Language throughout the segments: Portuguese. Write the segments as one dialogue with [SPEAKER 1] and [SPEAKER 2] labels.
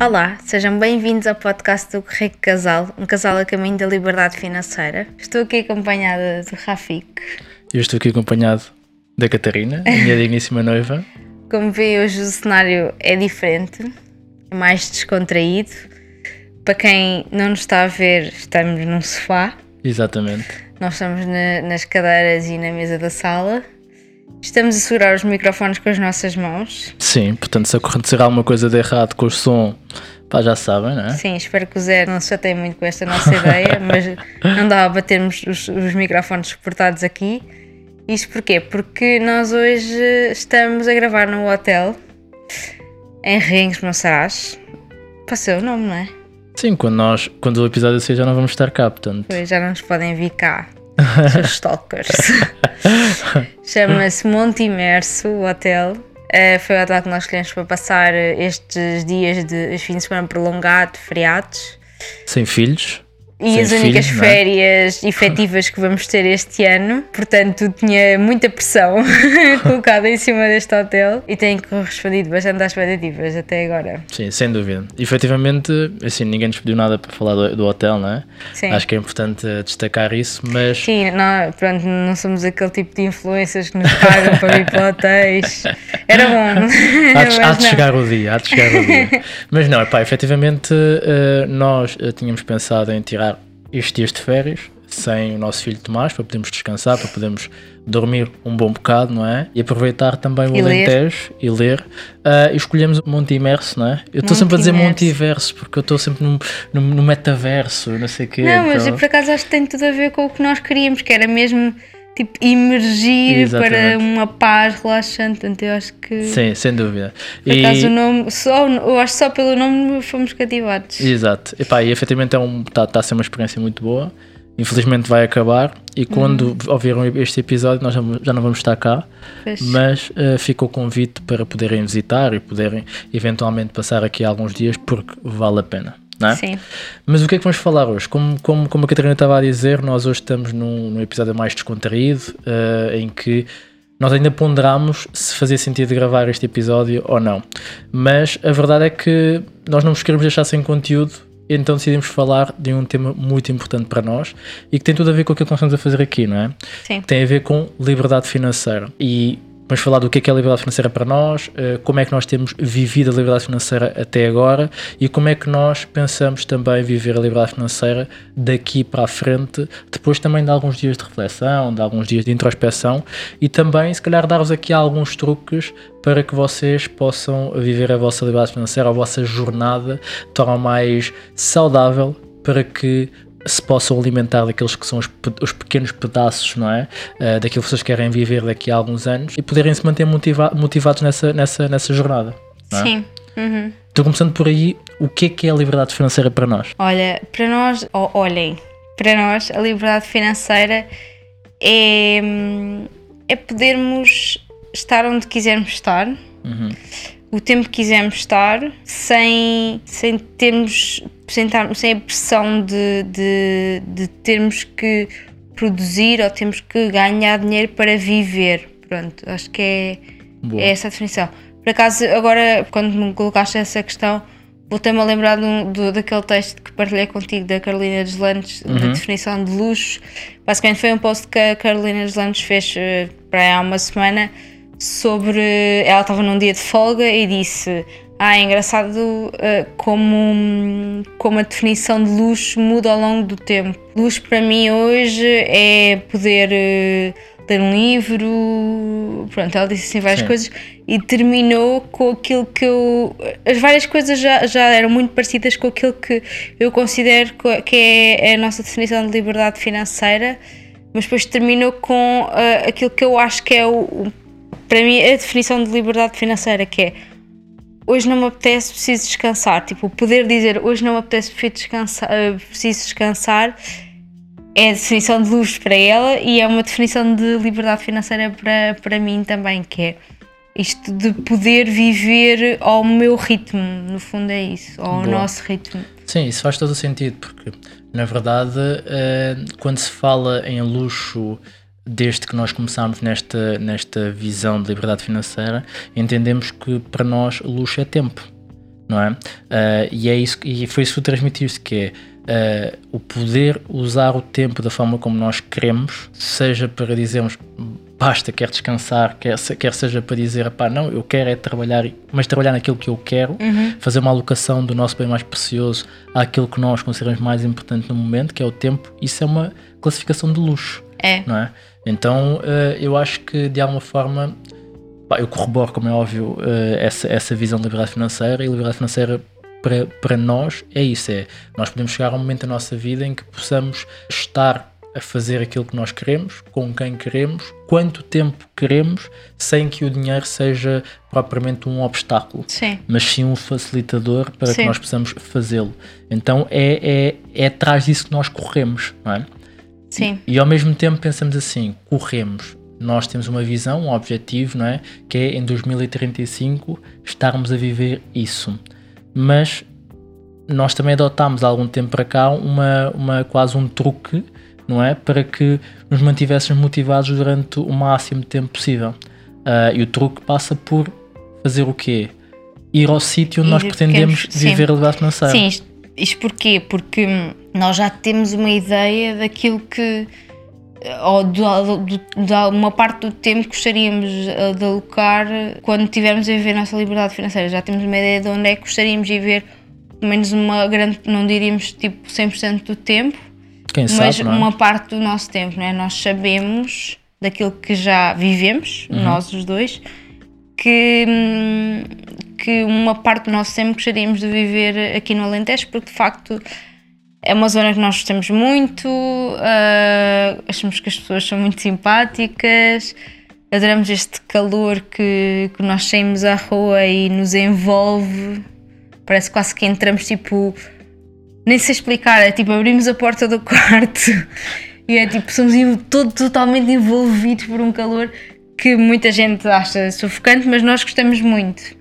[SPEAKER 1] Olá, sejam bem-vindos ao podcast do Rico Casal, um casal a caminho da liberdade financeira. Estou aqui acompanhada do Rafik.
[SPEAKER 2] Eu estou aqui acompanhado da Catarina, a minha digníssima noiva.
[SPEAKER 1] Como vê, hoje o cenário é diferente, é mais descontraído. Para quem não nos está a ver, estamos num sofá.
[SPEAKER 2] Exatamente.
[SPEAKER 1] Nós estamos na- nas cadeiras e na mesa da sala. Estamos a segurar os microfones com as nossas mãos.
[SPEAKER 2] Sim, portanto, se acontecer alguma coisa de errado com o som, pá, já sabem, não é?
[SPEAKER 1] Sim, espero que o Zé não se chateie muito com esta nossa ideia, mas não dava para termos os, os microfones suportados aqui. Isto porquê? Porque nós hoje estamos a gravar no hotel em Rengues, Monsaraz. Passou o nome, não é?
[SPEAKER 2] Sim, quando, nós, quando o episódio sair já não vamos estar cá, portanto.
[SPEAKER 1] Pois já não nos podem vir cá, seus stalkers. Chama-se Monte Imerso, o hotel. Eh, foi o hotel que nós escolhemos para passar estes dias de fins de semana prolongado, feriados.
[SPEAKER 2] Sem filhos.
[SPEAKER 1] E
[SPEAKER 2] Sem
[SPEAKER 1] as únicas
[SPEAKER 2] é?
[SPEAKER 1] férias efetivas que vamos ter este ano, portanto tinha muita pressão colocada em cima deste hotel e tem correspondido bastante às expectativas até agora.
[SPEAKER 2] Sim, sem dúvida. Efetivamente, assim, ninguém nos pediu nada para falar do, do hotel, não é?
[SPEAKER 1] Sim.
[SPEAKER 2] Acho que é importante destacar isso, mas
[SPEAKER 1] Sim, não, pronto, não somos aquele tipo de influências que nos pagam para ir para hotéis. Era bom.
[SPEAKER 2] há de, há de chegar o dia, há de chegar o dia. Mas não, pá, efetivamente eh, nós eh, tínhamos pensado em tirar estes dias de férias sem o nosso filho Tomás, para podermos descansar, para podermos dormir um bom bocado, não é? E aproveitar também o
[SPEAKER 1] E ler.
[SPEAKER 2] Alentejo e ler. E escolhemos o Monte Imerso, não é? Eu estou sempre a dizer
[SPEAKER 1] Monte
[SPEAKER 2] Monte Iverso, porque eu estou sempre no, no, no metaverso, não sei o quê.
[SPEAKER 1] Não, mas
[SPEAKER 2] então-
[SPEAKER 1] eu por acaso acho que tem tudo a ver com o que nós queríamos, que era mesmo tipo emergir
[SPEAKER 2] Exatamente.
[SPEAKER 1] para uma paz relaxante. Portanto, eu acho que.
[SPEAKER 2] Sim, sem dúvida.
[SPEAKER 1] Por acaso o nome, só, eu acho que só pelo nome fomos cativados.
[SPEAKER 2] Exato. Epá, e efetivamente está um, tá, tá a ser uma experiência muito boa. Infelizmente vai acabar. E quando
[SPEAKER 1] Uhum.
[SPEAKER 2] ouviram este episódio, nós já, não vamos estar cá. Mas eh, fica o convite para poderem visitar e poderem eventualmente passar aqui alguns dias, porque vale a pena. É?
[SPEAKER 1] Sim.
[SPEAKER 2] Mas o que é que vamos falar hoje? Como, como, como a Catarina estava a dizer, nós hoje estamos num, num episódio mais descontraído, eh, em que nós ainda ponderamos se fazia sentido gravar este episódio ou não. Mas a verdade é que nós não vos queremos deixar sem conteúdo, então decidimos falar de um tema muito importante para nós e que tem tudo a ver com aquilo que nós estamos a fazer aqui, não é?
[SPEAKER 1] Sim.
[SPEAKER 2] tem a ver com liberdade financeira. E vamos falar do que é, que é a liberdade financeira para nós, eh, como é que nós temos vivido a liberdade financeira até agora e como é que nós pensamos também viver a liberdade financeira daqui para a frente, depois também de alguns dias de reflexão, de alguns dias de introspeção e também, se calhar, dar-vos aqui alguns truques para que vocês possam viver a vossa liberdade financeira, a vossa jornada de forma mais saudável para que se possam alimentar daqueles que são os, os pequenos pedaços, não é? Uh, daquilo que vocês querem viver daqui a alguns anos e poderem se manter motiva- motivados nessa, nessa, nessa jornada. é?
[SPEAKER 1] Sim. Uhum.
[SPEAKER 2] Então, começando por aí, o que é que é a liberdade financeira para nós?
[SPEAKER 1] Olha, para nós, ó, olhem, para nós a liberdade financeira é, hum, é podermos estar onde quisermos estar, o tempo que quisermos estar, sem, sem termos sem, sem a pressão de, de, de termos que produzir ou temos que ganhar dinheiro para viver. Pronto, acho que é,
[SPEAKER 2] Boa.
[SPEAKER 1] é essa a definição. Por acaso, agora, quando me colocaste essa questão, voltei-me a lembrar um- do- daquele texto que partilhei contigo da Carolina dos Landes, da definição de luxo. Basicamente, foi um post que a Carolina dos Landes fez eh, para há uma semana sobre. Ela estava num dia de folga e disse. Ah, é engraçado eh, como, como a definição de luxo muda ao longo do tempo. Luxo para mim hoje é poder eh, ler um livro, pronto, ela disse assim várias
[SPEAKER 2] Sim.
[SPEAKER 1] coisas e terminou com aquilo que eu. As várias coisas já, já eram muito parecidas com aquilo que eu considero co- que é a nossa definição de liberdade financeira, mas depois terminou com ah, aquilo que eu acho que é o, o- para mim a definição de liberdade financeira, que é hoje não me apetece, preciso descansar. Tipo, poder dizer hoje não me apetece, preciso descansar, ah, preciso descansar é a definição de luxo para ela e é uma definição de liberdade financeira para, para mim também, que é isto de poder viver ao meu ritmo, no fundo é isso, ao
[SPEAKER 2] Boa.
[SPEAKER 1] nosso ritmo.
[SPEAKER 2] Sim, isso faz todo o sentido, porque na verdade, eh, quando se fala em luxo, desde que nós começámos nesta, nesta visão de liberdade financeira, entendemos que para nós luxo é tempo. não é? Uh, e é isso e foi isso que transmitiste que é uh, o poder usar o tempo da forma como nós queremos, seja para dizermos basta, quer descansar, quer, quer seja para dizer, pá, não, eu quero é trabalhar, mas trabalhar naquilo que eu quero,
[SPEAKER 1] uhum.
[SPEAKER 2] fazer uma alocação do nosso bem mais precioso àquilo que nós consideramos mais importante no momento, que é o tempo, isso é uma classificação de luxo.
[SPEAKER 1] É.
[SPEAKER 2] Não é? Então, uh, eu acho que de alguma forma eu corroboro, como é óbvio, uh, essa, essa visão de liberdade financeira e liberdade financeira para, para nós é isso: é nós podemos chegar a um momento da nossa vida em que possamos estar a fazer aquilo que nós queremos, com quem queremos, quanto tempo queremos, sem que o dinheiro seja propriamente um obstáculo,
[SPEAKER 1] sim.
[SPEAKER 2] mas sim um facilitador para
[SPEAKER 1] sim.
[SPEAKER 2] que nós possamos fazê-lo. Então é, é, é atrás disso que nós corremos, não é?
[SPEAKER 1] Sim.
[SPEAKER 2] E, e ao mesmo tempo pensamos assim, corremos, nós temos uma visão, um objetivo, não é? Que é em 2035 estarmos a viver isso. Mas nós também adotámos há algum tempo para cá uma, uma quase um truque, não é? Para que nos mantivéssemos motivados durante o máximo de tempo possível. Uh, e o truque passa por fazer o quê? Ir ao sítio onde nós pretendemos viver a liberdade financeira.
[SPEAKER 1] Sim, isto, isto porquê? Porque nós já temos uma ideia daquilo que ou de, de, de, uma parte do tempo que gostaríamos de alocar quando tivermos a viver a nossa liberdade financeira. Já temos uma ideia de onde é que gostaríamos de viver, pelo menos uma grande, não diríamos tipo 100% do tempo,
[SPEAKER 2] Quem
[SPEAKER 1] mas
[SPEAKER 2] sabe, é?
[SPEAKER 1] uma parte do nosso tempo, não é? Nós sabemos daquilo que já vivemos,
[SPEAKER 2] Uhum.
[SPEAKER 1] nós os dois, que, hum, que uma parte do nosso tempo gostaríamos de viver aqui no Alentejo, porque de facto é uma zona que nós gostamos muito, uh, achamos que as pessoas são muito simpáticas, adoramos este calor que, que nós saímos à rua e nos envolve, parece quase que entramos tipo, nem sei explicar, é tipo abrimos a porta do quarto e é tipo, somos todo, totalmente envolvidos por um calor que muita gente acha sufocante, mas nós gostamos muito.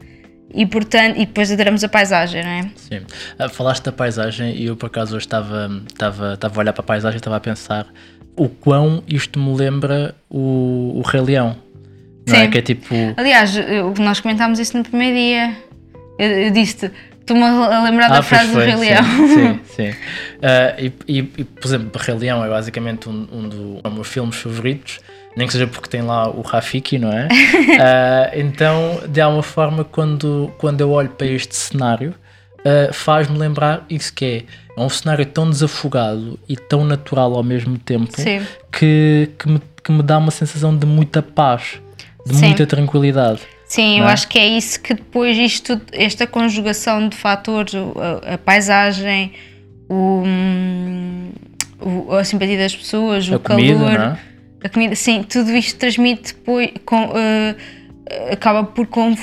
[SPEAKER 1] E, portanto, e depois adoramos a paisagem, não é?
[SPEAKER 2] Sim. Ah, falaste da paisagem e eu por acaso hoje estava, estava, estava a olhar para a paisagem e estava a pensar o quão isto me lembra o, o Rei Leão. Não é?
[SPEAKER 1] Sim.
[SPEAKER 2] Que é tipo.
[SPEAKER 1] Aliás, nós comentámos isso no primeiro dia. Eu, eu disse-te, estou-me a lembrar da
[SPEAKER 2] Ah, pois
[SPEAKER 1] frase do
[SPEAKER 2] foi,
[SPEAKER 1] Rei
[SPEAKER 2] sim,
[SPEAKER 1] Leão.
[SPEAKER 2] Sim, sim. Ah, e, e, por exemplo, Rei Leão é basicamente um, um dos meus filmes favoritos, nem que seja porque tem lá o Rafiki, não é? Ah, então, de alguma forma, quando, quando eu olho para este cenário, ah, faz-me lembrar isso que é. É um cenário tão desafogado e tão natural ao mesmo tempo
[SPEAKER 1] Sim.
[SPEAKER 2] que, que, me, que me dá uma sensação de muita paz, de
[SPEAKER 1] Sim.
[SPEAKER 2] muita tranquilidade.
[SPEAKER 1] Sim, eu
[SPEAKER 2] é?
[SPEAKER 1] acho que é isso que depois isto, esta conjugação de fatores, a, a paisagem, o, hum, o- a simpatia das pessoas,
[SPEAKER 2] A
[SPEAKER 1] o
[SPEAKER 2] comida,
[SPEAKER 1] calor,
[SPEAKER 2] não é?
[SPEAKER 1] A comida, sim, tudo isto transmite depois, com, eh, acaba por, con-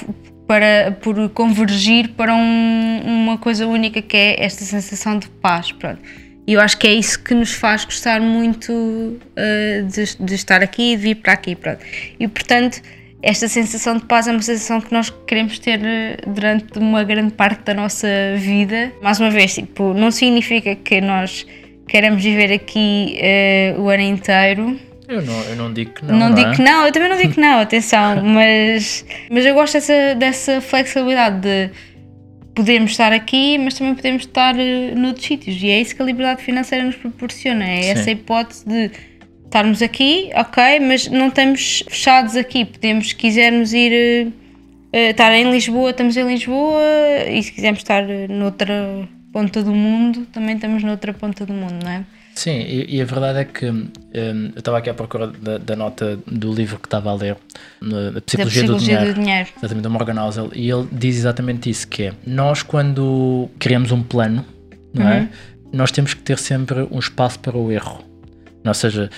[SPEAKER 1] para, por convergir para um- uma coisa única que é esta sensação de paz, pronto. E eu acho que é isso que nos faz gostar muito eh, de, de estar aqui e de vir para aqui, pronto. E portanto, esta sensação de paz é uma sensação que nós queremos ter eh, durante uma grande parte da nossa vida. Mais uma vez, tipo, não significa que nós queremos viver aqui eh, o ano inteiro,
[SPEAKER 2] Eu não, eu não digo que não.
[SPEAKER 1] não,
[SPEAKER 2] não
[SPEAKER 1] digo
[SPEAKER 2] é?
[SPEAKER 1] que não, eu também não digo que não, atenção, mas, mas eu gosto dessa, dessa flexibilidade de podermos estar aqui, mas também podemos estar eh, noutros sítios. E é isso que a liberdade financeira nos proporciona, é
[SPEAKER 2] Sim.
[SPEAKER 1] essa hipótese de estarmos aqui, ok, mas não estamos fechados aqui, podemos, se quisermos ir eh, eh, estar em Lisboa, estamos em Lisboa, e se quisermos estar noutra ponta do mundo, também estamos noutra ponta do mundo, não é?
[SPEAKER 2] Sim, e, e a verdade é que hum, eu estava aqui à procura da, da nota do livro que estava a ler, na Psicologia,
[SPEAKER 1] da
[SPEAKER 2] do,
[SPEAKER 1] psicologia
[SPEAKER 2] dinheiro,
[SPEAKER 1] do dinheiro.
[SPEAKER 2] exatamente, do Morgan Housel, e ele diz exatamente isso, que é, nós quando criamos um plano, não é?
[SPEAKER 1] Uhum.
[SPEAKER 2] Nós temos que ter sempre um espaço para o erro. Ou seja,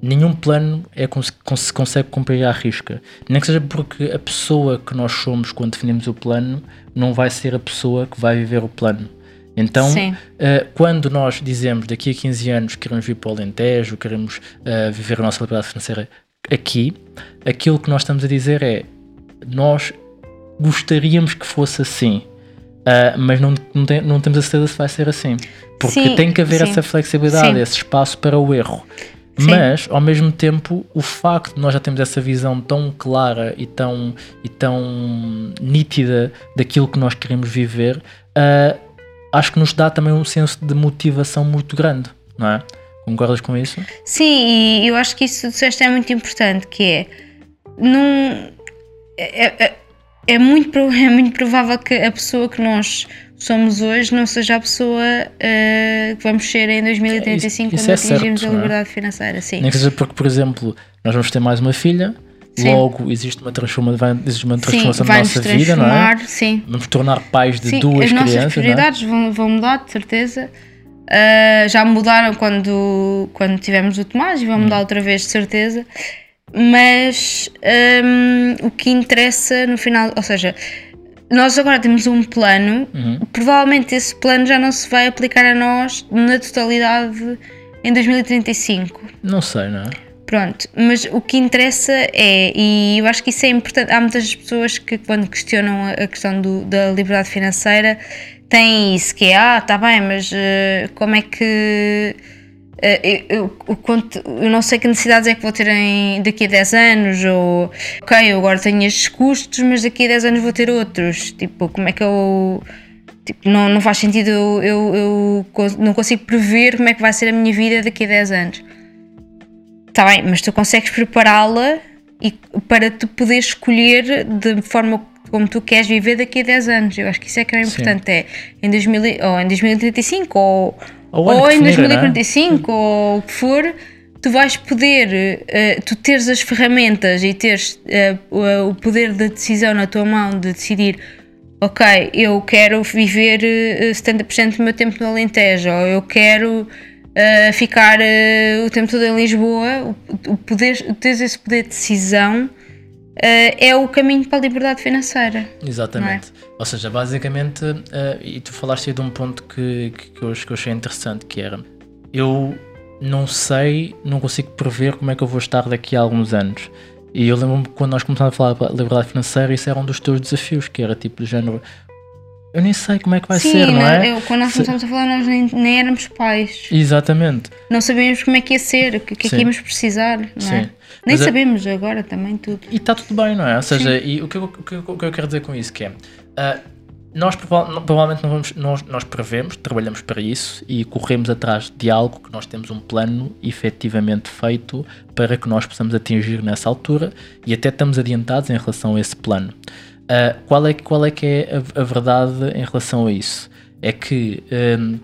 [SPEAKER 2] nenhum plano é cons- se consegue cumprir à risca. Nem que seja porque a pessoa que nós somos quando definimos o plano não vai ser a pessoa que vai viver o plano. Então. Uh, quando nós dizemos daqui a 15 anos queremos vir para o Alentejo, queremos uh, viver a nossa liberdade financeira aqui, aquilo que nós estamos a dizer é nós gostaríamos que fosse assim, uh, mas não, não, tem- não temos a certeza se vai ser assim. Porque
[SPEAKER 1] Sim,
[SPEAKER 2] tem que haver
[SPEAKER 1] sim.
[SPEAKER 2] essa flexibilidade,
[SPEAKER 1] Sim.
[SPEAKER 2] esse espaço para o erro. Mas, ao mesmo tempo, o facto de nós já termos essa visão tão clara e tão, e tão nítida daquilo que nós queremos viver, uh, acho que nos dá também um senso de motivação muito grande, não é? Concordas com isso?
[SPEAKER 1] Sim, e eu acho que isso disseste é muito importante, que é, num, é, é, é muito, é muito provável que a pessoa que nós somos hoje não seja a pessoa uh, que vamos ser em 2035
[SPEAKER 2] isso, isso
[SPEAKER 1] quando
[SPEAKER 2] é
[SPEAKER 1] atingirmos
[SPEAKER 2] certo,
[SPEAKER 1] a
[SPEAKER 2] é?
[SPEAKER 1] liberdade financeira. Sim.
[SPEAKER 2] Nem que seja porque, por exemplo, nós vamos ter mais uma filha,
[SPEAKER 1] Sim.
[SPEAKER 2] logo existe uma, transforma, existe uma
[SPEAKER 1] Sim,
[SPEAKER 2] transformação na
[SPEAKER 1] vai-nos
[SPEAKER 2] nossa vida, não é?
[SPEAKER 1] sim.
[SPEAKER 2] Vamos tornar pais de
[SPEAKER 1] Sim,
[SPEAKER 2] duas
[SPEAKER 1] as nossas
[SPEAKER 2] crianças, não é?
[SPEAKER 1] prioridades vão, vão mudar, de certeza. Uh, já mudaram quando, quando tivemos o Tomás e vão
[SPEAKER 2] Hum.
[SPEAKER 1] mudar outra vez, de certeza. Mas um, o que interessa no final, ou seja, nós agora temos um plano,
[SPEAKER 2] Uhum.
[SPEAKER 1] provavelmente esse plano já não se vai aplicar a nós na totalidade em 2035.
[SPEAKER 2] Não sei, não é?
[SPEAKER 1] Pronto, mas o que interessa é, e eu acho que isso é importante, há muitas pessoas que quando questionam a questão do- da liberdade financeira têm isso, que é, ah, tá bem, mas eh, como é que eh, eu, eu- eu não sei que necessidades é que vou ter em, daqui a 10 anos, ou ok, eu agora tenho estes custos, mas daqui a 10 anos vou ter outros, tipo, como é que eu... Tipo, não, não faz sentido eu, eu, eu não consigo prever como é que vai ser a minha vida daqui a 10 anos. Está bem, mas tu consegues prepará-la e para tu poderes escolher de forma como tu queres viver daqui a 10 anos. Eu acho que isso é que é
[SPEAKER 2] Sim.
[SPEAKER 1] importante. É em, 2000, e- ou em 2035 ou,
[SPEAKER 2] Ou
[SPEAKER 1] ou, em
[SPEAKER 2] definir, não é?
[SPEAKER 1] 2045 ou o que for, tu vais poder, eh, tu teres as ferramentas e teres eh, o poder da decisão na tua mão de decidir ok, eu quero viver eh, 70% do meu tempo no Alentejo, ou eu quero eh, ficar eh, o tempo todo em Lisboa, o, poder, teres esse poder de decisão eh, é o caminho para a liberdade financeira.
[SPEAKER 2] Exatamente. Ou seja, basicamente, eh, e tu falaste aí de um ponto que, que, eu, que eu achei interessante, que era eu não sei, não consigo prever como é que eu vou estar daqui a alguns anos. E eu lembro-me quando nós começámos a falar de liberdade financeira, isso era um dos teus desafios, que era tipo do género. Eu nem sei como é que vai
[SPEAKER 1] Sim,
[SPEAKER 2] ser, não
[SPEAKER 1] né,
[SPEAKER 2] é?
[SPEAKER 1] eu- quando nós começamos a falar, nós nem, nem éramos pais.
[SPEAKER 2] Exatamente.
[SPEAKER 1] Não sabíamos como é que ia ser, o que, que é que íamos precisar, não é?
[SPEAKER 2] Sim.
[SPEAKER 1] Nem
[SPEAKER 2] Mas a-
[SPEAKER 1] sabemos agora também tudo.
[SPEAKER 2] E está tudo bem, não é? Ou seja, e o que, eu, o, que, o que eu quero dizer com isso que é. ah, nós prova- não- provavelmente não vamos, nós, nós prevemos, trabalhamos para isso e corremos atrás de algo que nós temos um plano efetivamente feito para que nós possamos atingir nessa altura e até estamos adiantados em relação a esse plano. Ah, qual, é, qual é que é a, a verdade em relação a isso? É que hum,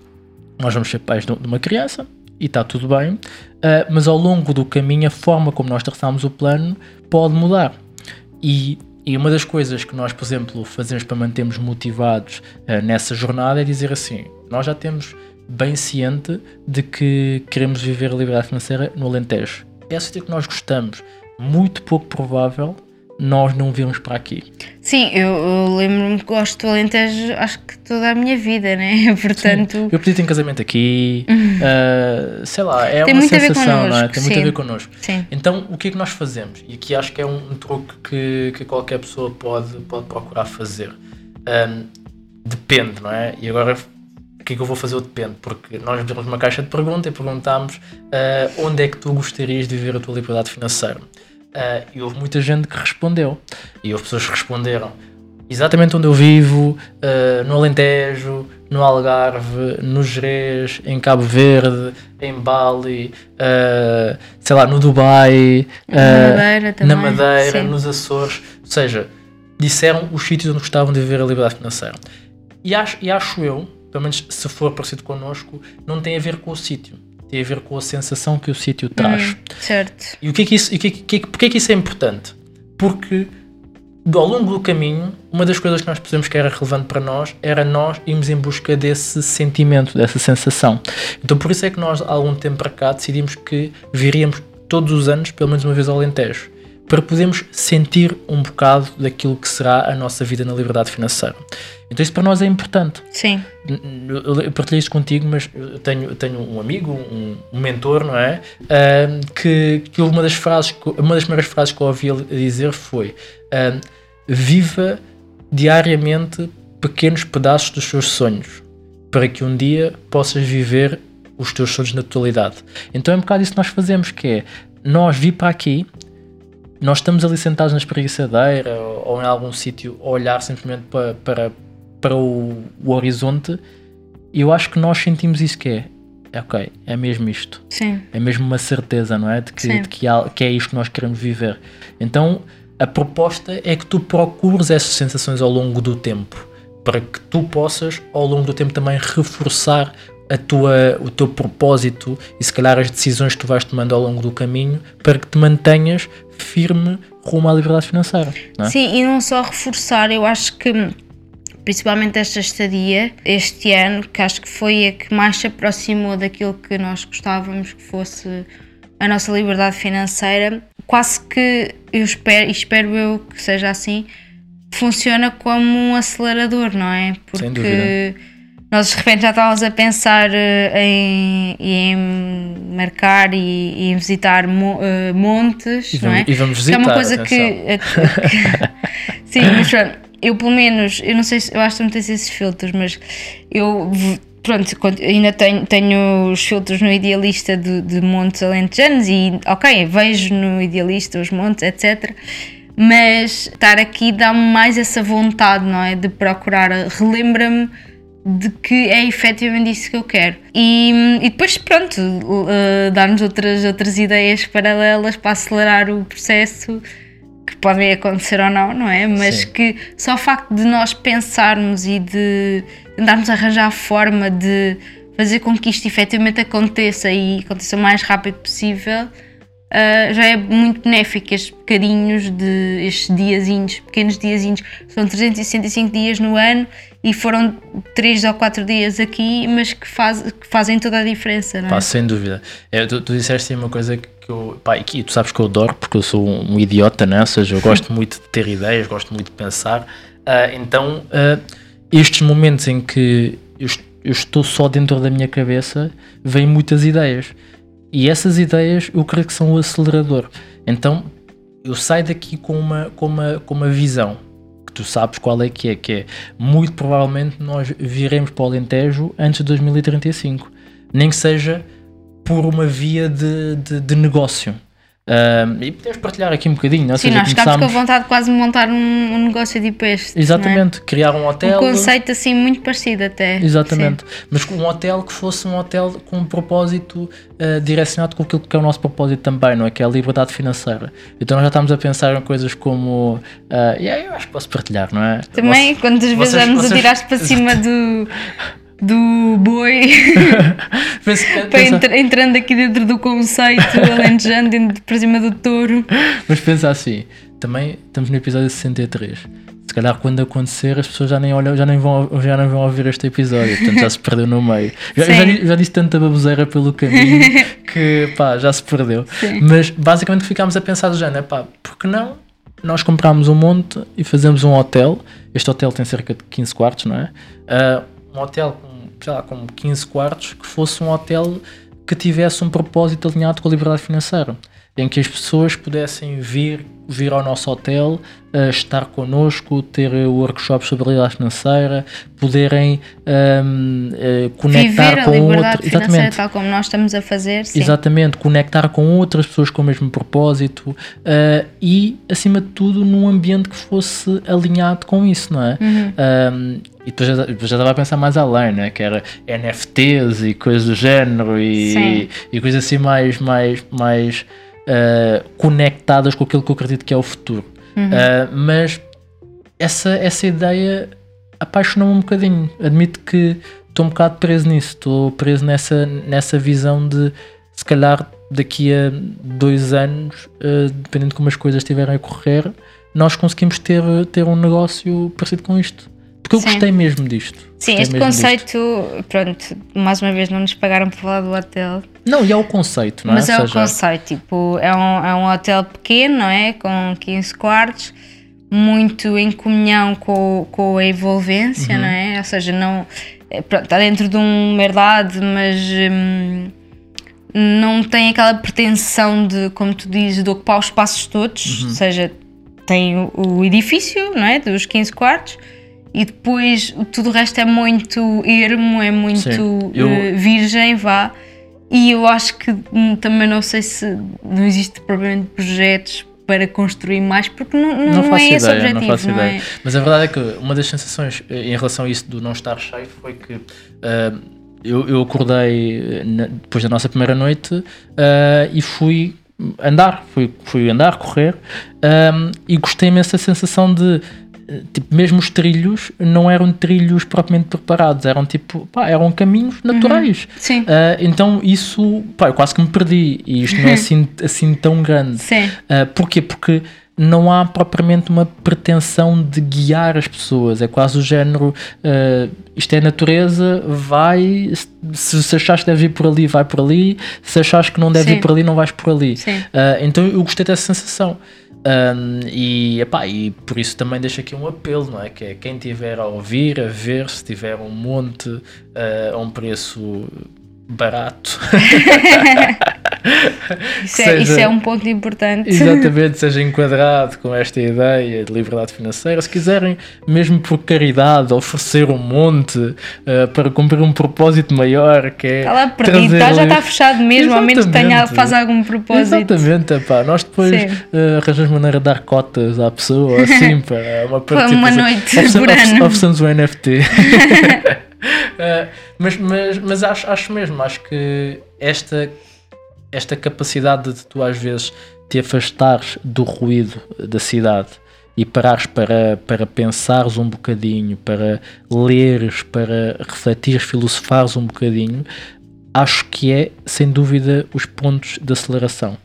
[SPEAKER 2] nós vamos ser pais de uma criança e está tudo bem, ah, mas ao longo do caminho a forma como nós traçamos o plano pode mudar. E, e uma das coisas que nós, por exemplo, fazemos para mantermos motivados ah, nessa jornada é dizer assim: nós já temos bem ciente de que queremos viver a liberdade financeira no Alentejo. É sítio que nós gostamos. Muito pouco provável nós não virmos para aqui.
[SPEAKER 1] Sim, eu, eu lembro-me que gosto do Alentejo acho que toda a minha vida, né? Portanto,
[SPEAKER 2] Eu pedi em casamento aqui, ah, sei lá, é
[SPEAKER 1] Tem
[SPEAKER 2] uma
[SPEAKER 1] muito a ver
[SPEAKER 2] sensação, não é?
[SPEAKER 1] connosco,
[SPEAKER 2] Tem muito a
[SPEAKER 1] sim.
[SPEAKER 2] ver connosco.
[SPEAKER 1] sim.
[SPEAKER 2] Então, o que é que nós fazemos? E aqui acho que é um, um truque que, que qualquer pessoa pode, pode procurar fazer. Ahm, depende, não é? E agora, o que é que eu vou fazer? O depende, porque nós metemos uma caixa de pergunta e perguntámos ah, onde é que tu gostarias de viver a tua liberdade financeira. Ah, e houve muita gente que respondeu. E houve pessoas que responderam exatamente onde eu vivo, ah, no Alentejo, no Algarve, no Jerez, em Cabo Verde, em Bali, ah, sei lá, no Dubai,
[SPEAKER 1] Na Madeira também.
[SPEAKER 2] na Madeira, nos Açores, ou seja, disseram os sítios onde gostavam de viver a liberdade financeira. E acho, e acho eu, pelo menos se for parecido connosco, não tem a ver com o sítio, tem a ver com a sensação que o sítio traz.
[SPEAKER 1] Hum, certo.
[SPEAKER 2] E o que é que isso, e o que é que, é que- porque é que isso é importante? Porque ao longo do caminho, uma das coisas que nós percebemos que era relevante para nós era nós irmos em busca desse sentimento, dessa sensação. Então por isso é que nós, há algum tempo para cá, decidimos que viríamos todos os anos, pelo menos uma vez ao Alentejo, para podermos sentir um bocado daquilo que será a nossa vida na liberdade financeira. Então isso para nós é importante.
[SPEAKER 1] Sim.
[SPEAKER 2] Eu partilhei isso contigo, mas eu tenho, tenho um amigo, um, um mentor, não é? Ahm, que, que uma das frases, uma das primeiras frases que eu ouvi ele dizer foi: ahm, Viva diariamente pequenos pedaços dos seus sonhos, para que um dia possas viver os teus sonhos na totalidade. Então é um bocado isso que nós fazemos, que é nós vir para aqui, nós estamos ali sentados na espreguiçadeira ou, ou em algum sítio a olhar simplesmente para, para, para o, o horizonte e eu acho que nós sentimos isso que é, é ok, é mesmo isto.
[SPEAKER 1] Sim.
[SPEAKER 2] É mesmo uma certeza, não é? De que, de que, há- que é isto que nós queremos viver. Então a proposta é que tu procures essas sensações ao longo do tempo, para que tu possas ao longo do tempo também reforçar a tua, o teu propósito e se calhar as decisões que tu vais tomando ao longo do caminho para que te mantenhas firme rumo à liberdade financeira. É?
[SPEAKER 1] Sim, e não só reforçar, eu acho que principalmente esta estadia, este ano, que acho que foi a que mais se aproximou daquilo que nós gostávamos que fosse a nossa liberdade financeira, quase que eu espero, e espero eu que seja assim, funciona como um acelerador, não é? Porque
[SPEAKER 2] dúvida.
[SPEAKER 1] Nós de repente já estávamos a pensar eh, em, em marcar e, e em visitar mo- eh, montes,
[SPEAKER 2] E
[SPEAKER 1] não
[SPEAKER 2] vamos-
[SPEAKER 1] é?
[SPEAKER 2] e vamos
[SPEAKER 1] Que é uma
[SPEAKER 2] visitar,
[SPEAKER 1] coisa que, que- Sim, mas pronto, eu pelo menos, eu não sei se eu acho que não tens esses filtros, mas eu pronto, ainda tenho, tenho os filtros no idealista de, de montes alentejanos e ok, vejo no idealista os montes, etc. Mas estar aqui dá-me mais essa vontade, não é? De procurar, relembra-me de que é efetivamente isso que eu quero. E, e depois, pronto, uh, dar-nos outras, outras ideias paralelas para acelerar o processo que podem acontecer ou não, não é? Mas
[SPEAKER 2] Sim.
[SPEAKER 1] que só o facto de nós pensarmos e de arranjar a forma de fazer com que isto efetivamente aconteça e aconteça o mais rápido possível. Uh, já é muito benéfico estes bocadinhos de estes diazinhos, pequenos diazinhos, são 365 dias no ano e foram 3 ou 4 dias aqui, mas que, faz, que fazem toda a diferença, não é?
[SPEAKER 2] Pá, sem dúvida. É, tu, tu disseste uma coisa que eu. Pá, e que tu sabes que eu adoro, porque eu sou um, idiota, né? Ou seja, eu gosto muito de ter ideias, gosto muito de pensar. Ah, então, ah, estes momentos em que eu, eu estou só dentro da minha cabeça, vêm muitas ideias. E essas ideias eu creio que são o acelerador. Então, eu saio daqui com uma, com uma, com uma visão que tu sabes qual é que é, que é muito provavelmente nós viremos para o Alentejo antes de 2035, nem que seja por uma via de, de, de negócio. E podemos partilhar aqui um bocadinho,
[SPEAKER 1] Sim,
[SPEAKER 2] seja,
[SPEAKER 1] nós ficámos com a
[SPEAKER 2] começámos-
[SPEAKER 1] vontade de quase montar um, um negócio tipo este. é?
[SPEAKER 2] Exatamente, criar um hotel.
[SPEAKER 1] Um conceito assim muito parecido até.
[SPEAKER 2] Exatamente, mas com um hotel que fosse um hotel com um propósito ah, direcionado com aquilo que é o nosso propósito também, não é? Que é a liberdade financeira. Então nós já estamos a pensar em coisas como. ah, e aí eu acho que posso partilhar, não é?
[SPEAKER 1] Também, quantas vezes nos
[SPEAKER 2] vocês-
[SPEAKER 1] atiraste para cima do, do boi, para entra- entrando aqui dentro do conceito, alentejando dentro para cima do touro.
[SPEAKER 2] Mas pensa assim, também estamos no episódio 63. Se calhar quando acontecer as pessoas já nem olham, já nem vão, já nem vão ouvir este episódio, portanto já se perdeu no meio. Já, já, já disse tanta baboseira pelo caminho que pá, já se perdeu.
[SPEAKER 1] Sim.
[SPEAKER 2] Mas basicamente ficámos a pensar do género, pá, porque não? Nós comprámos um monte e fazemos um hotel. Este hotel tem cerca de 15 quartos, não é? Ah, um hotel com, sei lá, com 15 quartos que fosse um hotel que tivesse um propósito alinhado com a liberdade financeira, em que as pessoas pudessem vir, vir ao nosso hotel, eh, estar connosco, ter workshops sobre a liberdade financeira, poderem ahm, eh, conectar
[SPEAKER 1] Viver
[SPEAKER 2] com
[SPEAKER 1] financeira
[SPEAKER 2] exatamente,
[SPEAKER 1] tal como nós estamos a fazer. Sim.
[SPEAKER 2] Exatamente, conectar com outras pessoas com o mesmo propósito eh, e, acima de tudo, num ambiente que fosse alinhado com isso, não é?
[SPEAKER 1] Uhum.
[SPEAKER 2] Um, e depois já, depois já estava a pensar mais além, né? que era NFTs e coisas do género e,
[SPEAKER 1] Sim.
[SPEAKER 2] e coisas assim mais, mais, mais uh, conectadas com aquilo que eu acredito que é o futuro.
[SPEAKER 1] Uhum.
[SPEAKER 2] Uh, mas essa, essa ideia apaixonou-me um bocadinho. Admito que estou um bocado preso nisso, estou preso nessa, nessa visão de se calhar daqui a dois anos, uh, dependendo de como as coisas estiverem a correr, nós conseguimos ter, ter um negócio parecido com isto. Porque eu
[SPEAKER 1] Sim.
[SPEAKER 2] gostei mesmo disto.
[SPEAKER 1] Sim,
[SPEAKER 2] Gostei
[SPEAKER 1] este
[SPEAKER 2] mesmo disto.
[SPEAKER 1] conceito, pronto, mais uma vez não nos pagaram para falar do hotel,
[SPEAKER 2] Não, e é o conceito, não
[SPEAKER 1] mas
[SPEAKER 2] é?
[SPEAKER 1] é o
[SPEAKER 2] seja,
[SPEAKER 1] conceito, tipo, é um, é um hotel pequeno, não é? Com 15 quartos, muito em comunhão com, com a envolvência,
[SPEAKER 2] Uhum.
[SPEAKER 1] não é? Ou seja, não, é, pronto, está dentro de uma herdade, mas hum, não tem aquela pretensão de, como tu dizes, de ocupar os espaços todos,
[SPEAKER 2] Uhum.
[SPEAKER 1] ou seja, tem o, o edifício, não é? Dos 15 quartos. E depois tudo o resto é muito ermo, é muito
[SPEAKER 2] Sim, eu-
[SPEAKER 1] eh, virgem, vá. e eu acho que hum, também não sei se não existe provavelmente projetos para construir mais, porque não, não, não, não é esse o objetivo. Não faço ideia. É?
[SPEAKER 2] Mas a verdade é que uma das sensações eh, em relação a isso do não estar cheio foi que. Uh, eu, eu acordei na, depois da nossa primeira noite uh, e fui andar, fui, fui andar, correr um, e gostei imenso da sensação de tipo, mesmo os trilhos não eram trilhos propriamente preparados, eram tipo, pá, eram caminhos uhum. naturais.
[SPEAKER 1] Uhum. Sim. Uh,
[SPEAKER 2] então isso, pá, eu quase que me perdi e isto não é assim, assim tão grande.
[SPEAKER 1] Sim.
[SPEAKER 2] Uh, porquê? Porque não há propriamente uma pretensão de guiar as pessoas, é quase o género, uh, isto é natureza, vai, se, se achares que deve ir por ali, vai por ali, se achares que não deve Sim. ir por ali, não vais por ali. então eu gostei dessa sensação. Um, e, epá, e por isso também deixo aqui um apelo, não é? Que é quem tiver a ouvir, a ver, se tiver um monte uh, a um preço barato.
[SPEAKER 1] isso, é, seja, isso, é, um ponto importante.
[SPEAKER 2] Exatamente, seja enquadrado com esta ideia de liberdade financeira. Se quiserem, mesmo por caridade, oferecer um monte uh, para cumprir um propósito maior, que é.
[SPEAKER 1] Está lá perdido, tá, já está fechado mesmo, ao menos tenha, faz algum propósito.
[SPEAKER 2] Exatamente, epá. nós depois uh, arranjamos maneira de dar cotas à pessoa, assim, para uma partida.
[SPEAKER 1] uma noite por
[SPEAKER 2] ano. Oferecemos um NFT. Uh, mas, mas, mas acho, acho mesmo, acho que esta, esta capacidade de tu às vezes te afastares do ruído da cidade e parares para, para pensares um bocadinho, para leres, para refletires, filosofares um bocadinho, acho que é, sem dúvida, os pontos de aceleração.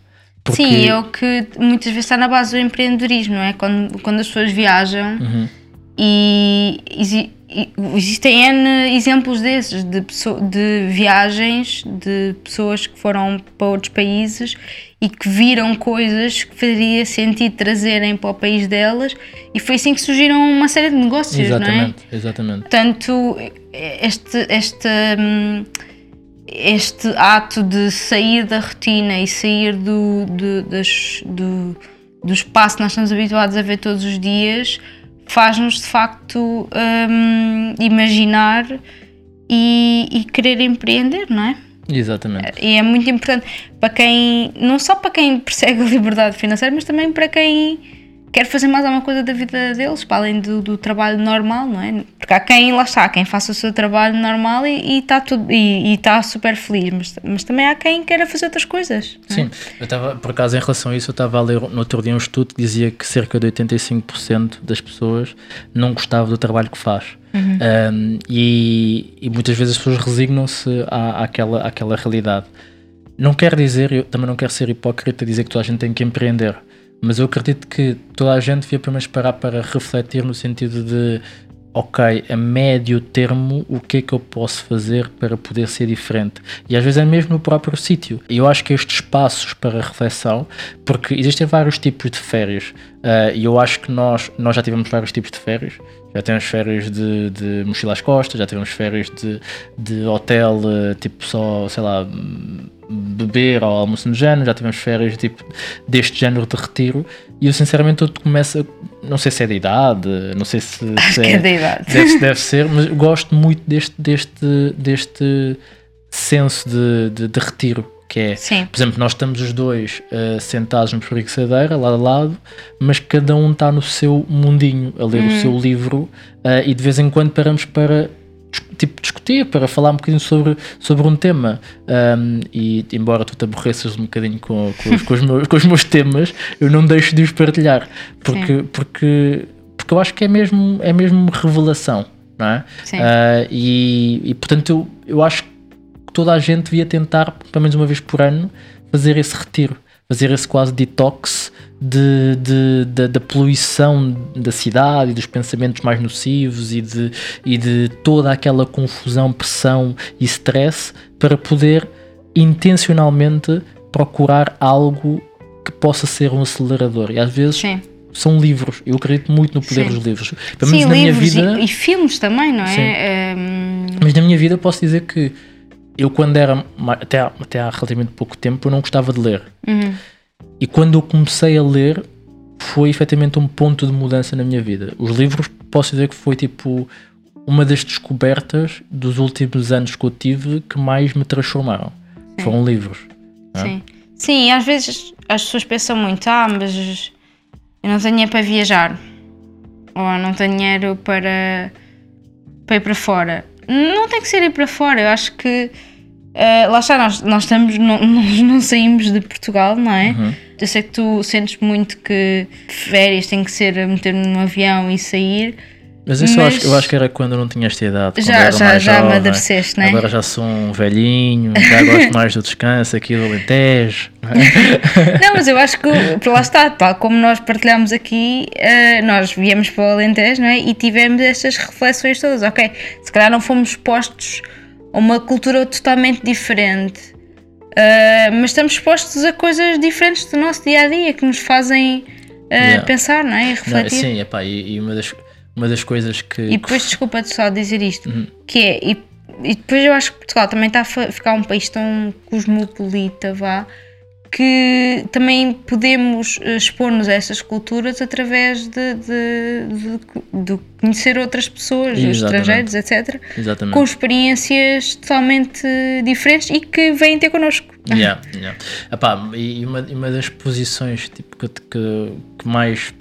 [SPEAKER 1] Porque... Sim, é o que muitas vezes está na base do empreendedorismo, não é? Quando, quando as pessoas viajam uhum. e, e existem N exemplos desses, de, de viagens de pessoas que foram para outros países e que viram coisas que faria sentido trazerem para o país delas e foi assim que surgiram uma série de negócios,
[SPEAKER 2] exatamente,
[SPEAKER 1] não é?
[SPEAKER 2] Exatamente.
[SPEAKER 1] Portanto, este, este, este ato de sair da rotina e sair do, do, das, do, do espaço que nós estamos habituados a ver todos os dias faz-nos de facto um, imaginar e, e, querer empreender, não é?
[SPEAKER 2] Exatamente.
[SPEAKER 1] E é muito importante para quem, não só para quem persegue a liberdade financeira, mas também para quem quer fazer mais alguma coisa da vida deles, para além do, do, trabalho normal, não é? Porque há quem, lá está, quem faça o seu trabalho normal e está tudo e está super feliz, mas, mas também há quem queira fazer outras coisas.
[SPEAKER 2] É? Sim, eu estava, por acaso, em relação a isso, eu estava a ler no outro dia um estudo que dizia que cerca de 85% das pessoas não gostavam do trabalho que faz. Uhum. Um, e, e, muitas vezes as pessoas resignam-se à, àquela, àquela realidade. Não quer dizer, eu também não quero ser hipócrita dizer que toda a gente tem que empreender mas eu acredito que toda a gente devia primeiro parar para refletir no sentido de ok, a médio termo, o que é que eu posso fazer para poder ser diferente? E às vezes é mesmo no próprio sítio. Eu acho que estes espaços para reflexão, porque existem vários tipos de férias, uh, e eu acho que nós, nós já tivemos vários tipos de férias. Já temos férias de, de mochila às costas, já tivemos férias de, de hotel, uh, tipo só, sei lá beber ou almoço no género, já tivemos férias tipo, deste género de retiro e eu sinceramente tudo começa, não sei se é da idade, não sei se, se
[SPEAKER 1] é, é da idade.
[SPEAKER 2] Deve, deve ser, mas gosto muito deste, deste, deste senso de, de, de retiro que é,
[SPEAKER 1] Sim.
[SPEAKER 2] por exemplo, nós estamos os dois uh, sentados numa espreguiçadeira, lado a lado, mas cada um está no seu mundinho, a ler hum. o seu livro, uh, e de vez em quando paramos para tipo, discutir, para falar um bocadinho sobre, sobre um tema. Um, e embora tu te aborreças um bocadinho com, com, os, com, os meus, com os meus temas, eu não deixo de os partilhar, porque, porque, porque eu acho que é mesmo, é mesmo revelação. Não é? Uh, e, e portanto eu, eu acho que toda a gente devia tentar, pelo menos uma vez por ano, fazer esse retiro, fazer esse quase detox de, de, de, da poluição da cidade e dos pensamentos mais nocivos e de, e de toda aquela confusão, pressão e stress para poder intencionalmente procurar algo que possa ser um acelerador. E às vezes.
[SPEAKER 1] Sim
[SPEAKER 2] são livros. Eu acredito muito no poder Sim. dos livros.
[SPEAKER 1] Pelo Sim, na livros minha vida, e, e, filmes também, não é?
[SPEAKER 2] Um... Mas na minha vida posso dizer que eu quando era até, até há relativamente pouco tempo eu não gostava de ler.
[SPEAKER 1] Uhum.
[SPEAKER 2] E quando eu comecei a ler, foi efetivamente um ponto de mudança na minha vida. Os livros, posso dizer que foi tipo uma das descobertas dos últimos anos que eu tive que mais me transformaram. foram livros. é?
[SPEAKER 1] Sim. Sim, às vezes as pessoas pensam muito, ah, mas eu não tenho dinheiro para viajar. Ou não tenho dinheiro para, para ir para fora. Não tem que ser ir para fora, eu acho que ah, lá está, nós, nós estamos, não, nós não saímos de Portugal, não é?
[SPEAKER 2] Uhum.
[SPEAKER 1] Eu sei que tu sentes muito que férias tem que ser meter num avião e sair.
[SPEAKER 2] Mas isso eu,
[SPEAKER 1] Mas-
[SPEAKER 2] acho, eu acho que era quando eu não tinha esta idade.
[SPEAKER 1] Já- já- já
[SPEAKER 2] jovem.
[SPEAKER 1] amadureceste, né?
[SPEAKER 2] Agora já sou um velhinho, já gosto mais do descanso aqui do Alentejo. não é?
[SPEAKER 1] Não, mas eu acho que lá está, tal como nós partilhamos aqui, eh, nós viemos para o Alentejo não é? e tivemos estas reflexões todas. Ok, se calhar não fomos expostos a uma cultura totalmente diferente, eh, mas estamos expostos a coisas diferentes do nosso dia a dia que nos fazem eh,
[SPEAKER 2] Yeah.
[SPEAKER 1] pensar não é? e
[SPEAKER 2] Não,
[SPEAKER 1] refletir.
[SPEAKER 2] sim, epá, e, e uma, das, uma das coisas que.
[SPEAKER 1] E depois, desculpa-te só dizer isto,
[SPEAKER 2] Uhum.
[SPEAKER 1] que é, e, e depois eu acho que Portugal também está a ficar um país tão cosmopolita, vá, que também podemos eh, expor-nos a essas culturas através de, de, de- de conhecer outras pessoas,
[SPEAKER 2] Exatamente.
[SPEAKER 1] estrangeiros, etc.,
[SPEAKER 2] Exatamente.
[SPEAKER 1] com experiências totalmente diferentes e que vêm ter connosco.
[SPEAKER 2] Yeah, yeah. Epá, e uma, uma das posições tipo, que, que, que mais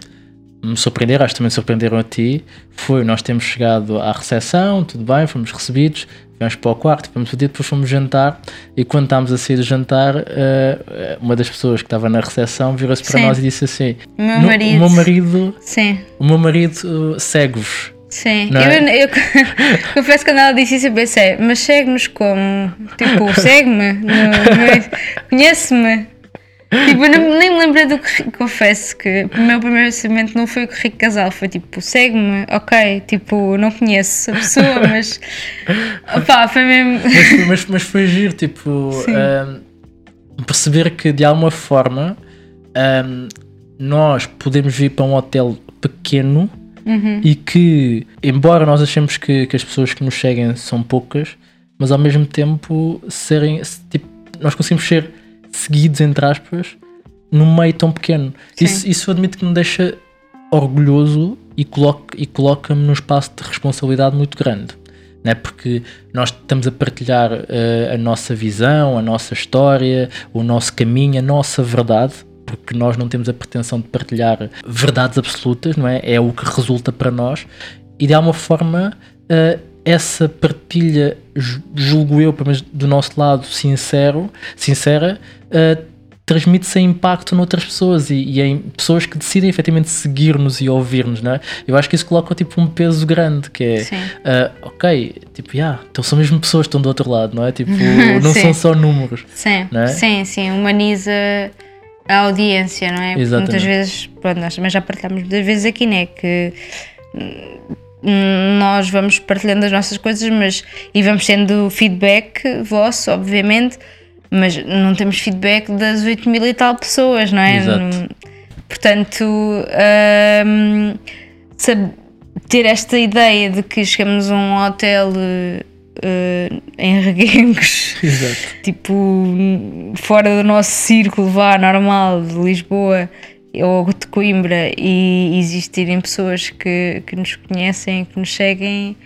[SPEAKER 2] me surpreenderam, acho que também surpreenderam a ti, foi nós temos chegado à recepção, tudo bem, fomos recebidos, fomos para o quarto, fomos pedir, depois fomos jantar e quando estávamos a sair do jantar, eh, uma das pessoas que estava na recepção virou-se para
[SPEAKER 1] Sim.
[SPEAKER 2] nós e disse assim:
[SPEAKER 1] meu
[SPEAKER 2] "No-
[SPEAKER 1] marido.
[SPEAKER 2] O meu marido,
[SPEAKER 1] Sim.
[SPEAKER 2] o meu marido uh, segue-vos.
[SPEAKER 1] Sim,
[SPEAKER 2] Não
[SPEAKER 1] eu,
[SPEAKER 2] é?
[SPEAKER 1] eu confesso que quando ela disse isso eu pensei, mas segue-nos como? Tipo, segue-me? Conhece-me? Tipo, eu não- nem me lembrei do que confesso que o meu primeiro pensamento não foi o Rico Casal, foi tipo, segue-me, ok, tipo, não conheço a pessoa, mas opá, foi mesmo.
[SPEAKER 2] mas, foi- mas, mas foi giro, tipo, ahm, perceber que de alguma forma ahm, nós podemos vir para um hotel pequeno
[SPEAKER 1] Uhum.
[SPEAKER 2] e que, embora nós achemos que, que as pessoas que nos seguem são poucas, mas ao mesmo tempo serem, se- tipo, nós conseguimos ser seguidos, entre aspas, num meio tão pequeno.
[SPEAKER 1] Sim.
[SPEAKER 2] Isso, isso admito que me deixa orgulhoso e coloca- e coloca-me num espaço de responsabilidade muito grande. Né? Porque nós estamos a partilhar eh, a nossa visão, a nossa história, o nosso caminho, a nossa verdade, porque nós não temos a pretensão de partilhar verdades absolutas, não é? É o que resulta para nós, e de alguma forma eh, essa partilha, ju- julgo eu, pelo menos do nosso lado, sincero, sincera, eh, transmite-se em impacto noutras pessoas e, e em pessoas que decidem efetivamente seguir-nos e ouvir-nos, não é? Eu acho que isso coloca tipo um peso grande, que é ah, ok, tipo, yeah, então são mesmo pessoas que estão do outro lado, não é? Tipo, não são só números.
[SPEAKER 1] Sim,
[SPEAKER 2] Não é?
[SPEAKER 1] sim, sim, humaniza a audiência, não é?
[SPEAKER 2] Exatamente.
[SPEAKER 1] muitas vezes, pronto, nós também já partilhamos muitas vezes aqui, né? Que hum, nós vamos partilhando as nossas coisas, mas e vamos tendo feedback vosso, obviamente, mas não temos feedback das 8 mil e tal pessoas, não é?
[SPEAKER 2] Exato.
[SPEAKER 1] Portanto, hum, ter esta ideia de que chegamos a um hotel eh, em Reguengos tipo fora do nosso círculo vá normal de Lisboa ou de Coimbra e existirem pessoas que, que nos conhecem, que nos seguem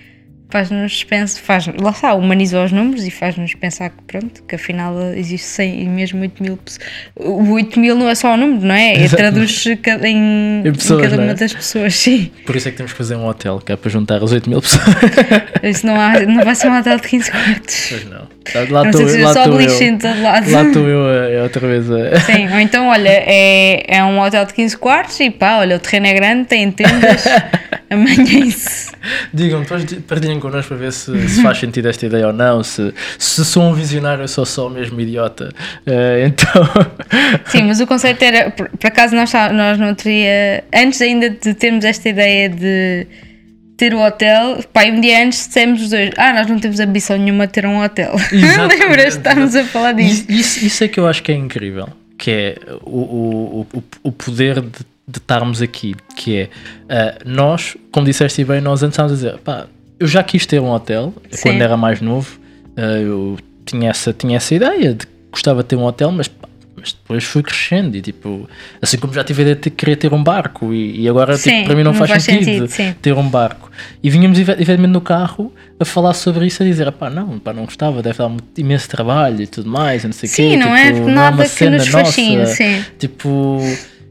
[SPEAKER 1] faz-nos pensar, faz, lá está, humaniza os números e faz-nos pensar que pronto, que afinal existe 100 e mesmo 8 mil pessoas. O 8 mil não é só o número, não é? É
[SPEAKER 2] Exato.
[SPEAKER 1] traduz cada- em,
[SPEAKER 2] Em pessoas,
[SPEAKER 1] em cada
[SPEAKER 2] não é?
[SPEAKER 1] uma das pessoas, sim.
[SPEAKER 2] Por isso é que temos que fazer um hotel, que é para juntar as 8 mil pessoas.
[SPEAKER 1] Isso não, há, não vai ser um hotel de 15 quartos.
[SPEAKER 2] Pois não. Lá estou eu,
[SPEAKER 1] seja
[SPEAKER 2] lá
[SPEAKER 1] só
[SPEAKER 2] estou eu.
[SPEAKER 1] todo lado.
[SPEAKER 2] Lá estou eu outra vez a.
[SPEAKER 1] Sim, ou então, olha, é, é um hotel de 15 quartos e pá, olha, o terreno é grande, tem tendas, amanhã-se.
[SPEAKER 2] Digam, depois partilhem connosco para ver se, se faz sentido esta ideia ou não. Se, se sou um visionário, eu sou só o mesmo idiota. Eh, então.
[SPEAKER 1] Sim, mas o conceito era, por, por acaso nós, nós não teria, antes ainda de termos esta ideia de ter o hotel, pá, um dia antes dissemos os dois, ah, nós não temos ambição nenhuma de ter um hotel. Lembras? Estávamos a falar disso.
[SPEAKER 2] Isso, isso, isso é que eu acho que é incrível, que é o, o, o, o poder de, de estarmos aqui, que é ah, nós, como disseste bem, nós antes estávamos a dizer, pá, eu já quis ter um hotel
[SPEAKER 1] Sim.
[SPEAKER 2] quando era mais novo, ah, eu tinha essa, tinha essa ideia de que gostava de ter um hotel, mas pá, mas depois fui crescendo e tipo, assim como já tive a ideia de querer ter um barco e, e agora
[SPEAKER 1] Sim,
[SPEAKER 2] tipo, para mim não,
[SPEAKER 1] não
[SPEAKER 2] faz,
[SPEAKER 1] faz
[SPEAKER 2] sentido,
[SPEAKER 1] sentido,
[SPEAKER 2] ter um barco. E vínhamos efetivamente no carro a falar sobre isso, a dizer, pá, não, pá, não gostava, deve dar muito, imenso trabalho e tudo mais, não sei o quê.
[SPEAKER 1] Sim, não é
[SPEAKER 2] tipo,
[SPEAKER 1] nada
[SPEAKER 2] uma
[SPEAKER 1] que
[SPEAKER 2] cena
[SPEAKER 1] nos fascine,
[SPEAKER 2] nossa.
[SPEAKER 1] sim.
[SPEAKER 2] Tipo,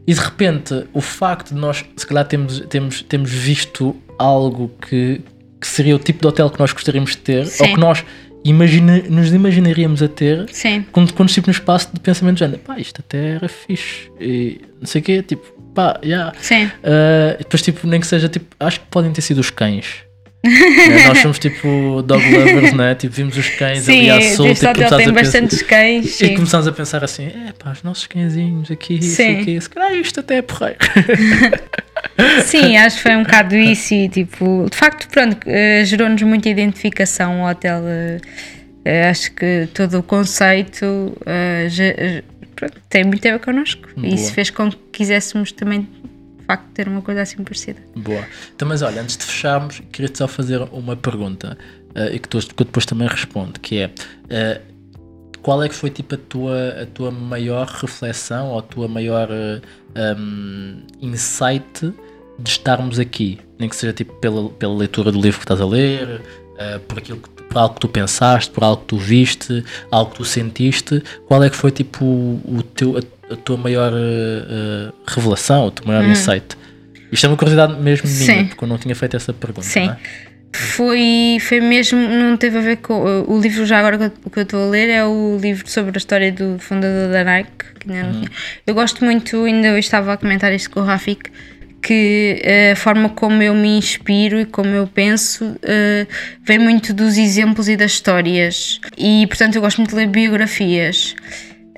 [SPEAKER 2] e de repente, o facto de nós, se calhar, temos, temos, temos visto algo que, que seria o tipo de hotel que nós gostaríamos de ter,
[SPEAKER 1] Sim.
[SPEAKER 2] ou que nós imagina, nos imaginaríamos a ter,
[SPEAKER 1] Sim.
[SPEAKER 2] quando, quando estive no espaço de pensamento de género, pá, isto até era fixe, e não sei o quê, tipo, pá, yeah.
[SPEAKER 1] Sim.
[SPEAKER 2] Uh, depois, tipo, nem que seja, tipo, acho que podem ter sido os cães. Né, Nós somos tipo dog lovers, né? Tipo, vimos os cães
[SPEAKER 1] Sim,
[SPEAKER 2] ali à solta e
[SPEAKER 1] hotel
[SPEAKER 2] começámos
[SPEAKER 1] tem
[SPEAKER 2] a pensar-
[SPEAKER 1] bastantes cães.
[SPEAKER 2] e
[SPEAKER 1] Sim.
[SPEAKER 2] começámos a pensar assim: é pá, os nossos cãezinhos aqui,
[SPEAKER 1] Sim.
[SPEAKER 2] sei o quê, se calhar isto até é porreiro.
[SPEAKER 1] Sim, acho que foi um bocado isso e tipo, de facto, pronto, eh, gerou-nos muita identificação o hotel. eh, eh, acho que todo o conceito pronto, tem muito a ver connosco. E isso fez com que quiséssemos também, de facto, ter uma coisa assim parecida.
[SPEAKER 2] Boa. Então, mas olha, antes de fecharmos, queria-te só fazer uma pergunta eh, e que, tu, que eu depois também respondo, que é eh, qual é que foi tipo a tua, a tua maior reflexão ou a tua maior eh, um, insight de estarmos aqui? Nem que seja tipo pela, pela leitura do livro que estás a ler, eh, por aquilo que por algo que tu pensaste, por algo que tu viste, algo que tu sentiste, qual é que foi tipo o teu, a, tua maior eh, eh, revelação, o teu maior insight? Isto é uma curiosidade mesmo minha,
[SPEAKER 1] Sim.
[SPEAKER 2] porque eu não tinha feito essa pergunta.
[SPEAKER 1] Sim.
[SPEAKER 2] é?
[SPEAKER 1] Foi, foi mesmo, não teve a ver com. O livro, já agora que eu- o que eu estou a ler, é o livro sobre a história do fundador da Nike. Que ainda não tinha. Eu gosto muito, ainda eu estava a comentar isto com o Rafik, que eh, a forma como eu me inspiro e como eu penso eh, vem muito dos exemplos e das histórias. E portanto eu gosto muito de ler biografias.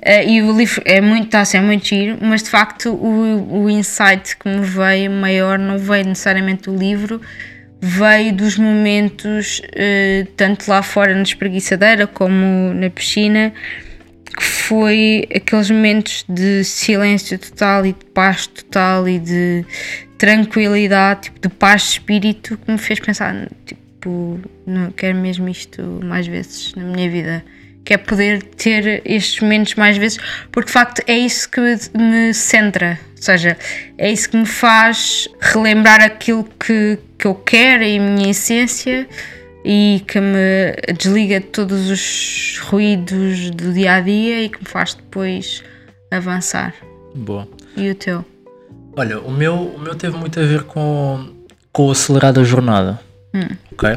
[SPEAKER 1] Eh, e o livro é muito, está a ser muito giro, mas de facto o, o insight que me veio maior não veio necessariamente do livro, veio dos momentos, eh, tanto lá fora na espreguiçadeira como na piscina, que foi aqueles momentos de silêncio total e de paz total e de tranquilidade, tipo, de paz de espírito, que me fez pensar, tipo, não quero mesmo isto mais vezes na minha vida. Quer poder ter estes momentos mais vezes, porque de facto é isso que me centra, ou seja, é isso que me faz relembrar aquilo que, que eu quero e a minha essência e que me desliga de todos os ruídos do dia a dia e que me faz depois avançar.
[SPEAKER 2] Boa.
[SPEAKER 1] E o teu?
[SPEAKER 2] Olha, o meu, o meu teve muito a ver com, com o acelerar da jornada. Ok?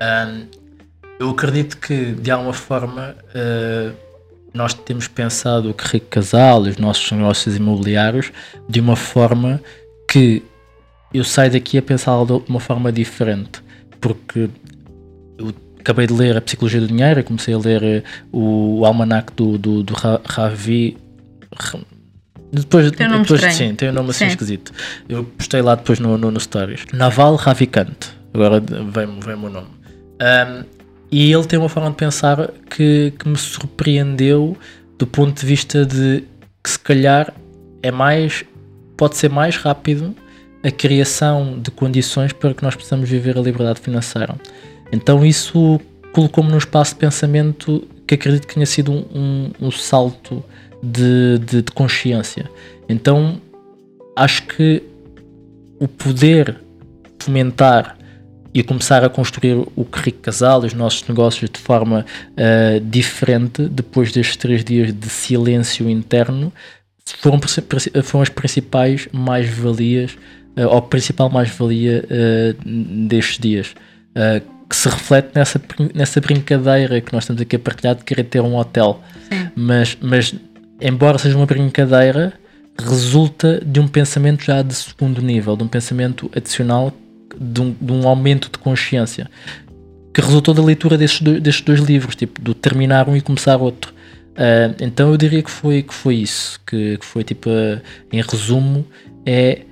[SPEAKER 2] Um, eu acredito que, de alguma forma, uh, nós temos pensado o que Rico Casal, os nossos negócios imobiliários, de uma forma que eu saio daqui a pensar de uma forma diferente. Porque eu acabei de ler A Psicologia do Dinheiro, comecei a ler eh, o, o almanac do, do, do Ra- Ravi. Ra- Depois,
[SPEAKER 1] Tem um nome
[SPEAKER 2] depois
[SPEAKER 1] estranho.
[SPEAKER 2] sim, tem um nome assim
[SPEAKER 1] Sim.
[SPEAKER 2] esquisito. Eu postei lá depois no, no, no Stories. Naval Ravikant. Agora vem-me vem o nome. Um, e ele tem uma forma de pensar que, que me surpreendeu do ponto de vista de que se calhar é mais pode ser mais rápido a criação de condições para que nós possamos viver a liberdade financeira. Então isso colocou-me num espaço de pensamento que acredito que tenha sido um, um- salto de, de- de consciência. Então acho que o poder fomentar e começar a construir o Rico Casal e os nossos negócios de forma ah, diferente depois destes três dias de silêncio interno foram, foram as principais mais-valias ah, ou a principal mais-valia ah, destes dias ah, que se reflete nessa, nessa brincadeira que nós estamos aqui a partilhar de querer ter um hotel
[SPEAKER 1] Sim.
[SPEAKER 2] mas, mas embora seja uma brincadeira resulta de um pensamento já de segundo nível, de um pensamento adicional, de um, de um aumento de consciência, que resultou da leitura destes dois, destes dois livros, tipo, do terminar um e começar outro. Ah, então eu diria que foi, que foi isso, que, que foi tipo, ah, em resumo, é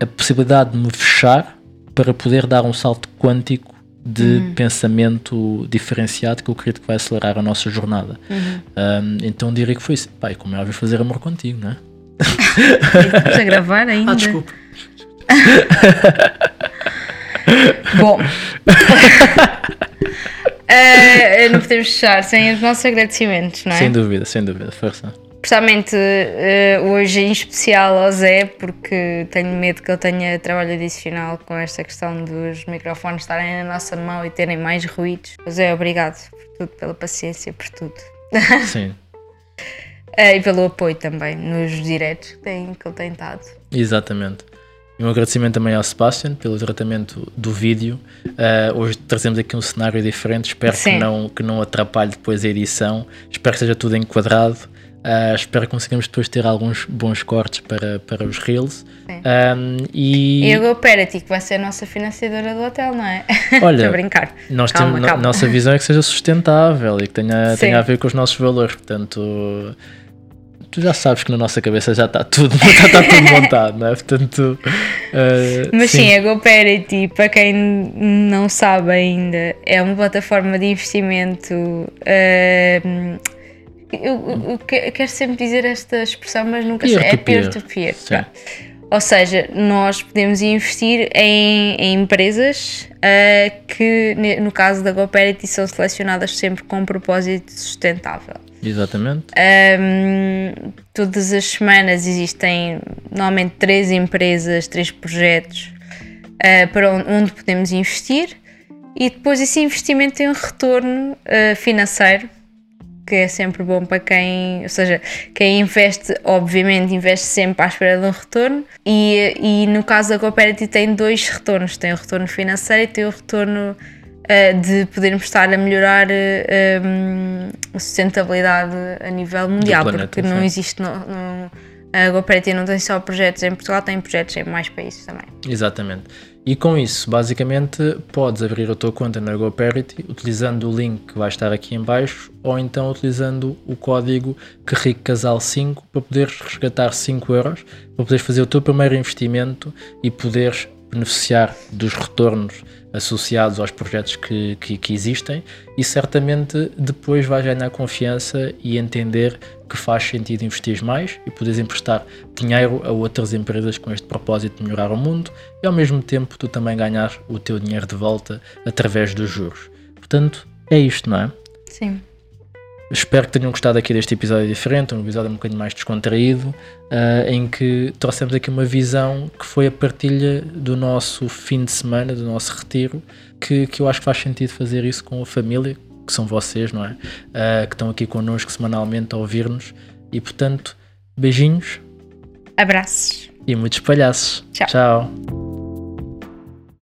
[SPEAKER 2] a possibilidade de me fechar para poder dar um salto quântico de pensamento diferenciado que eu acredito que vai acelerar a nossa jornada. Um, então diria que foi isso. Pai, como é óbvio fazer amor contigo, não é?
[SPEAKER 1] Estamos a gravar ainda?
[SPEAKER 2] Ah, desculpa.
[SPEAKER 1] Bom. Eh, não podemos fechar sem os nossos agradecimentos, não é?
[SPEAKER 2] Sem dúvida, sem dúvida, força.
[SPEAKER 1] Especialmente uh, hoje, em especial ao Zé, porque tenho medo que ele tenha trabalho adicional com esta questão dos microfones estarem na nossa mão e terem mais ruídos. Zé, obrigado por tudo, pela paciência, por tudo.
[SPEAKER 2] Sim.
[SPEAKER 1] uh, e pelo apoio também nos diretos que, tem, que ele tem dado.
[SPEAKER 2] Exatamente. E um agradecimento também ao Sebastian pelo tratamento do vídeo. Uh, hoje trazemos aqui um cenário diferente, espero que não, que não atrapalhe depois a edição. Espero que seja tudo enquadrado. Uh, espero que consigamos depois ter alguns bons cortes para, para os Reels. Um,
[SPEAKER 1] e... e a GoParity, que vai ser a nossa financiadora do hotel, não é?
[SPEAKER 2] Olha,
[SPEAKER 1] a brincar.
[SPEAKER 2] Nós calma, temos, calma. nossa visão é que seja sustentável e que tenha, tenha a ver com os nossos valores. Portanto, tu já sabes que na nossa cabeça já está tudo, já está tudo montado, não é? Portanto,
[SPEAKER 1] uh, Mas sim, sim a GoParity, para quem não sabe ainda, é uma plataforma de investimento. Uh, eu, eu, quero sempre dizer esta expressão, mas nunca sei. É peer-to-peer. -peer, Ou seja, nós podemos investir em, em empresas uh, que, no caso da GoParity, são selecionadas sempre com um propósito sustentável.
[SPEAKER 2] Exatamente.
[SPEAKER 1] Um, todas as semanas existem normalmente três empresas, três projetos uh, para onde, podemos investir e depois esse investimento tem um retorno uh, financeiro que é sempre bom para quem, ou seja, quem investe, obviamente, investe sempre à espera de um retorno. E, e no caso da Cooperative tem dois retornos: tem o retorno financeiro e tem o retorno uh, de podermos estar a melhorar uh, um, sustentabilidade a nível mundial, planeta, porque não sim. existe. No, no, a GoParity não tem só projetos em Portugal, tem projetos em mais países também.
[SPEAKER 2] Exatamente. E com isso, basicamente, podes abrir a tua conta na GoParity utilizando o link que vai estar aqui em baixo ou então utilizando o código QUERRICOCASAL5 para poderes resgatar 5 euros, para poderes fazer o teu primeiro investimento e poderes beneficiar dos retornos associados aos projetos que, que, que, existem e certamente depois vais ganhar confiança e entender que faz sentido investir mais e poderes emprestar dinheiro a outras empresas com este propósito de melhorar o mundo e ao mesmo tempo tu também ganhar o teu dinheiro de volta através dos juros. Portanto, é isto, não é?
[SPEAKER 1] Sim.
[SPEAKER 2] Espero que tenham gostado aqui deste episódio diferente, um episódio um bocadinho mais descontraído, uh, em que trouxemos aqui uma visão que foi a partilha do nosso fim de semana, do nosso retiro, que, que eu acho que faz sentido fazer isso com a família, que são vocês, não é? Uh, que estão aqui connosco semanalmente a ouvir-nos. E portanto, beijinhos.
[SPEAKER 1] Abraços.
[SPEAKER 2] E muitos palhaços.
[SPEAKER 1] Tchau.
[SPEAKER 2] Tchau.